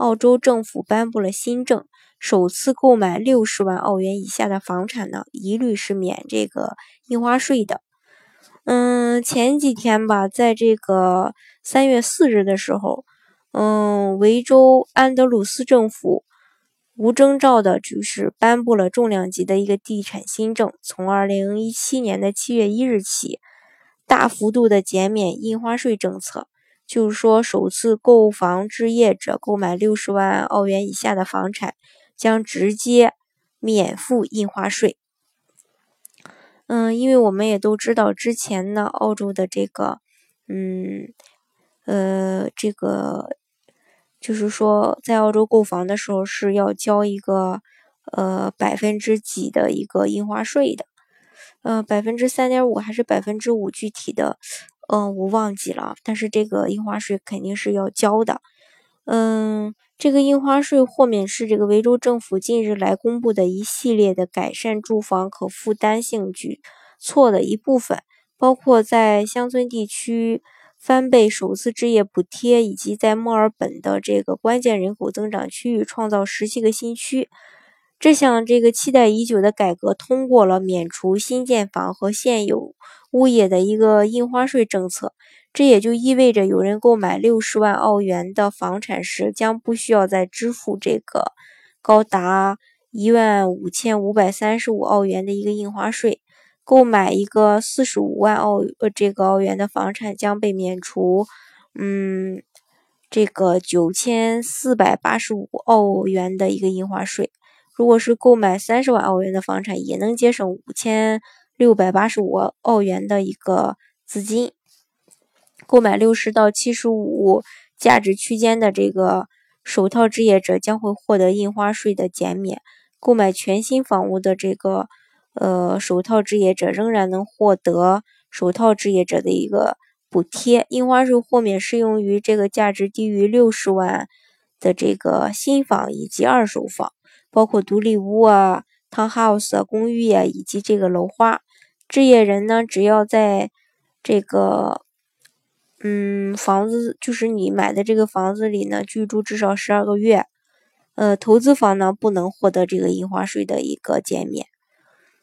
澳洲政府颁布了新政，首次购买六十万澳元以下的房产呢，一律是免这个印花税的。嗯，前几天吧，在这个三月四日的时候，嗯，维州安德鲁斯政府无征兆的，就是颁布了重量级的一个地产新政，从二零一七年的七月一日起，大幅度的减免印花税政策。就是说，首次购房置业者购买六十万澳元以下的房产，将直接免付印花税。嗯，因为我们也都知道，之前呢，澳洲的这个，嗯，呃，这个就是说，在澳洲购房的时候是要交一个呃百分之几的一个印花税的，呃，百分之三点五还是百分之五，具体的。嗯，我忘记了，但是这个印花税肯定是要交的。嗯，这个印花税豁免是这个维州政府近日来公布的一系列的改善住房可负担性举措的一部分，包括在乡村地区翻倍首次置业补贴，以及在墨尔本的这个关键人口增长区域创造十七个新区。这项这个期待已久的改革通过了免除新建房和现有物业的一个印花税政策，这也就意味着有人购买六十万澳元的房产时，将不需要再支付这个高达一万五千五百三十五澳元的一个印花税。购买一个四十五万澳呃这个澳元的房产将被免除，嗯，这个九千四百八十五澳元的一个印花税。如果是购买三十万澳元的房产，也能节省五千六百八十五澳元的一个资金。购买六十到七十五价值区间的这个首套置业者将会获得印花税的减免。购买全新房屋的这个呃首套置业者仍然能获得首套置业者的一个补贴。印花税豁免适用于这个价值低于六十万的这个新房以及二手房。包括独立屋啊、townhouse 啊、公寓啊，以及这个楼花，置业人呢，只要在这个嗯房子，就是你买的这个房子里呢居住至少十二个月，呃，投资房呢不能获得这个印花税的一个减免。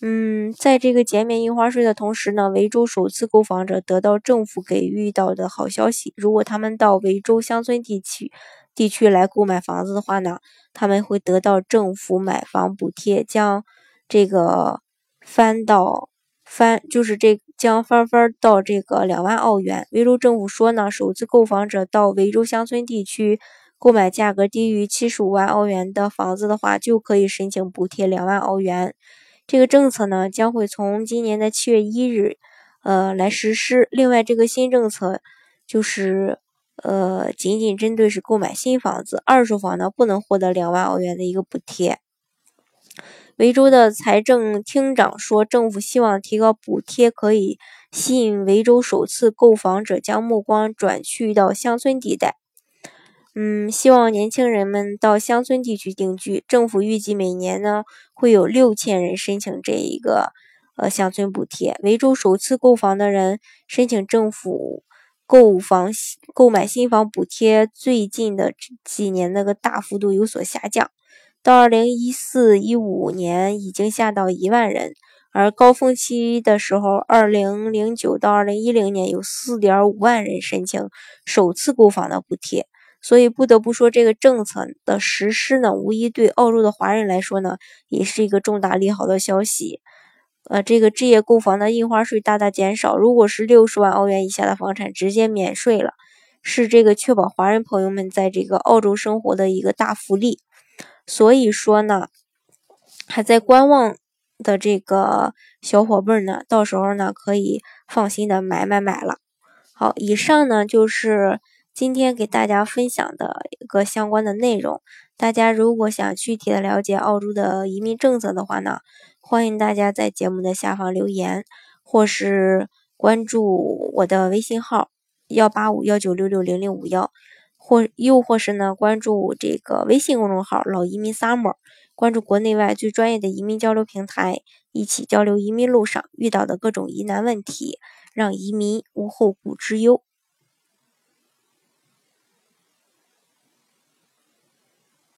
嗯，在这个减免印花税的同时呢，维州首次购房者得到政府给予到的好消息，如果他们到维州乡村地区。地区来购买房子的话呢，他们会得到政府买房补贴，将这个翻到翻，就是这将翻番到这个两万澳元。维州政府说呢，首次购房者到维州乡村地区购买价格低于七十五万澳元的房子的话，就可以申请补贴两万澳元。这个政策呢，将会从今年的七月一日，呃，来实施。另外，这个新政策就是。呃，仅仅针对是购买新房子，二手房呢不能获得两万澳元的一个补贴。维州的财政厅长说，政府希望提高补贴，可以吸引维州首次购房者将目光转去到乡村地带。嗯，希望年轻人们到乡村地区定居。政府预计每年呢会有六千人申请这一个呃乡村补贴。维州首次购房的人申请政府。购房购买新房补贴最近的几年那个大幅度有所下降，到二零一四一五年已经下到一万人，而高峰期的时候，二零零九到二零一零年有四点五万人申请首次购房的补贴，所以不得不说这个政策的实施呢，无疑对澳洲的华人来说呢，也是一个重大利好的消息。呃，这个置业购房的印花税大大减少。如果是六十万澳元以下的房产，直接免税了，是这个确保华人朋友们在这个澳洲生活的一个大福利。所以说呢，还在观望的这个小伙伴呢，到时候呢可以放心的买买买了。好，以上呢就是今天给大家分享的一个相关的内容。大家如果想具体的了解澳洲的移民政策的话呢，欢迎大家在节目的下方留言，或是关注我的微信号幺八五幺九六六零零五幺，或又或是呢关注这个微信公众号老移民 summer，关注国内外最专业的移民交流平台，一起交流移民路上遇到的各种疑难问题，让移民无后顾之忧。